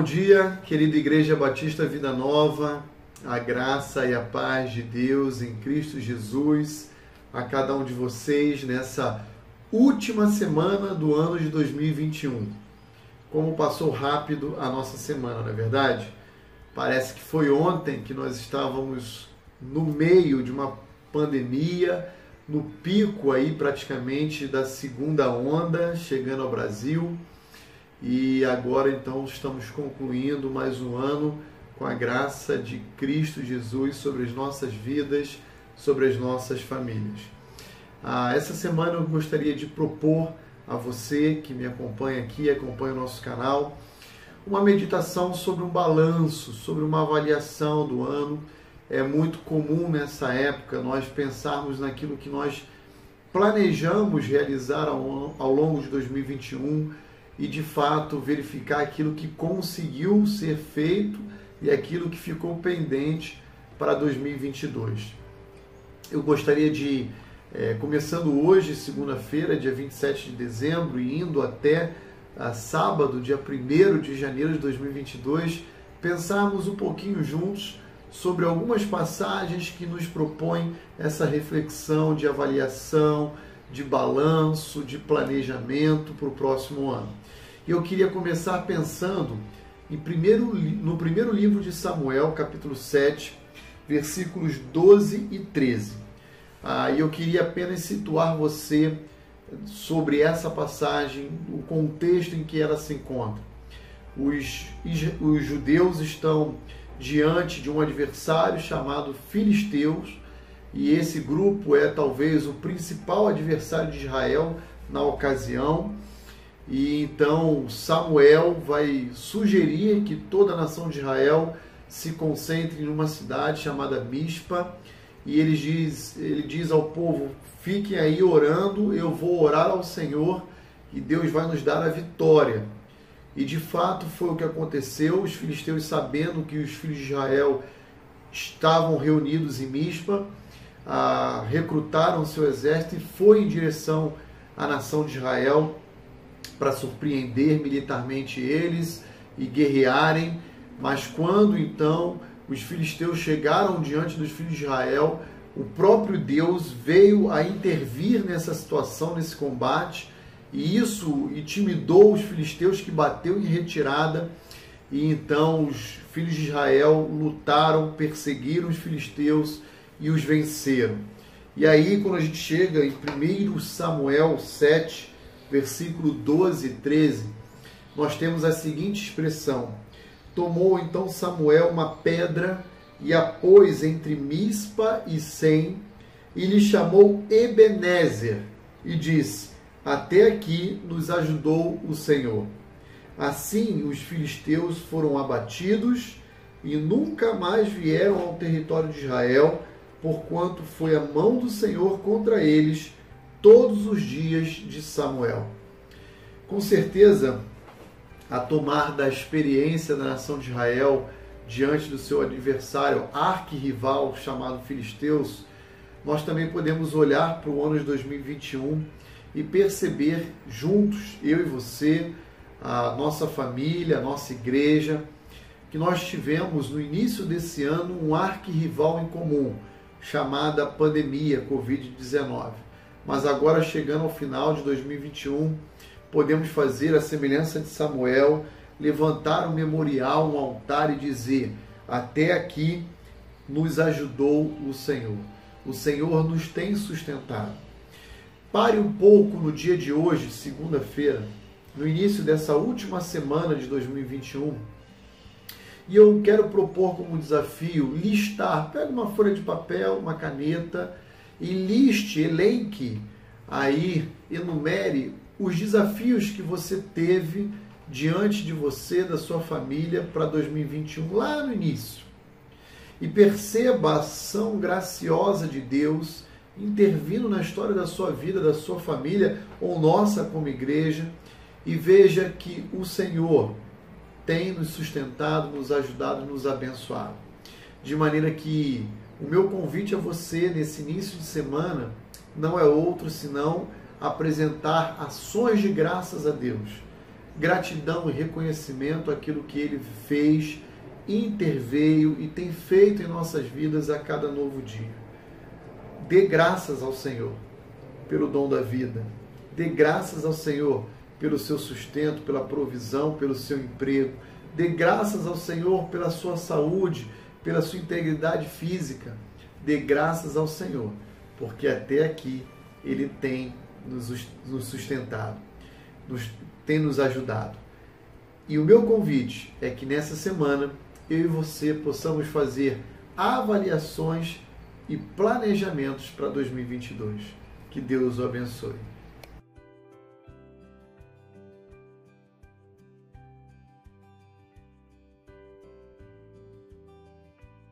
bom dia, querida Igreja Batista Vida Nova, a graça e a paz de Deus em Cristo Jesus a cada um de vocês nessa última semana do ano de 2021. Como passou rápido a nossa semana, não é verdade? Parece que foi ontem que nós estávamos no meio de uma pandemia, no pico aí praticamente da segunda onda chegando ao Brasil e agora então estamos concluindo mais um ano com a graça de Cristo Jesus sobre as nossas vidas, sobre as nossas famílias. Ah, essa semana eu gostaria de propor a você que me acompanha aqui, acompanha o nosso canal, uma meditação sobre um balanço, sobre uma avaliação do ano. É muito comum nessa época nós pensarmos naquilo que nós planejamos realizar ao, ao longo de 2021 e de fato verificar aquilo que conseguiu ser feito e aquilo que ficou pendente para 2022. Eu gostaria de, é, começando hoje, segunda-feira, dia 27 de dezembro, e indo até a sábado, dia 1 de janeiro de 2022, pensarmos um pouquinho juntos sobre algumas passagens que nos propõem essa reflexão de avaliação, de balanço, de planejamento para o próximo ano. E eu queria começar pensando em primeiro, no primeiro livro de Samuel, capítulo 7, versículos 12 e 13. Ah, eu queria apenas situar você sobre essa passagem, o contexto em que ela se encontra. Os, os judeus estão diante de um adversário chamado Filisteus, e esse grupo é talvez o principal adversário de Israel na ocasião. E então Samuel vai sugerir que toda a nação de Israel se concentre numa cidade chamada Mispa. E ele diz, ele diz ao povo: fiquem aí orando, eu vou orar ao Senhor e Deus vai nos dar a vitória. E de fato foi o que aconteceu. Os filisteus, sabendo que os filhos de Israel estavam reunidos em Mispa, ah, recrutaram seu exército e foi em direção à nação de Israel para surpreender militarmente eles e guerrearem. Mas quando então os filisteus chegaram diante dos filhos de Israel, o próprio Deus veio a intervir nessa situação, nesse combate, e isso intimidou os filisteus que bateu em retirada. E então os filhos de Israel lutaram, perseguiram os filisteus e os venceram. E aí, quando a gente chega em 1 Samuel 7, versículo 12 e 13, nós temos a seguinte expressão: Tomou então Samuel uma pedra e a pôs entre Mispa e Sem, e lhe chamou Ebenezer, e disse: Até aqui nos ajudou o Senhor. Assim os filisteus foram abatidos e nunca mais vieram ao território de Israel, porquanto foi a mão do Senhor contra eles todos os dias de Samuel. Com certeza, a tomar da experiência da nação de Israel diante do seu adversário arquirrival chamado Filisteus, nós também podemos olhar para o ano de 2021 e perceber juntos, eu e você, a nossa família, a nossa igreja, que nós tivemos no início desse ano um arquirrival em comum, chamada pandemia Covid-19 mas agora chegando ao final de 2021, podemos fazer a semelhança de Samuel, levantar um memorial, um altar e dizer: Até aqui nos ajudou o Senhor. O Senhor nos tem sustentado. Pare um pouco no dia de hoje, segunda-feira, no início dessa última semana de 2021. E eu quero propor como desafio listar, pega uma folha de papel, uma caneta e liste, elenque aí, enumere os desafios que você teve diante de você, da sua família para 2021, lá no início. E perceba a ação graciosa de Deus intervindo na história da sua vida, da sua família ou nossa como igreja, e veja que o Senhor tem nos sustentado, nos ajudado, nos abençoado. De maneira que o meu convite a você nesse início de semana não é outro senão apresentar ações de graças a Deus. gratidão e reconhecimento àquilo que ele fez, interveio e tem feito em nossas vidas a cada novo dia. Dê graças ao Senhor pelo dom da vida. Dê graças ao Senhor pelo seu sustento, pela provisão, pelo seu emprego. Dê graças ao Senhor pela sua saúde, pela sua integridade física. Dê graças ao Senhor, porque até aqui Ele tem nos sustentado, nos, tem nos ajudado. E o meu convite é que nessa semana eu e você possamos fazer avaliações e planejamentos para 2022. Que Deus o abençoe.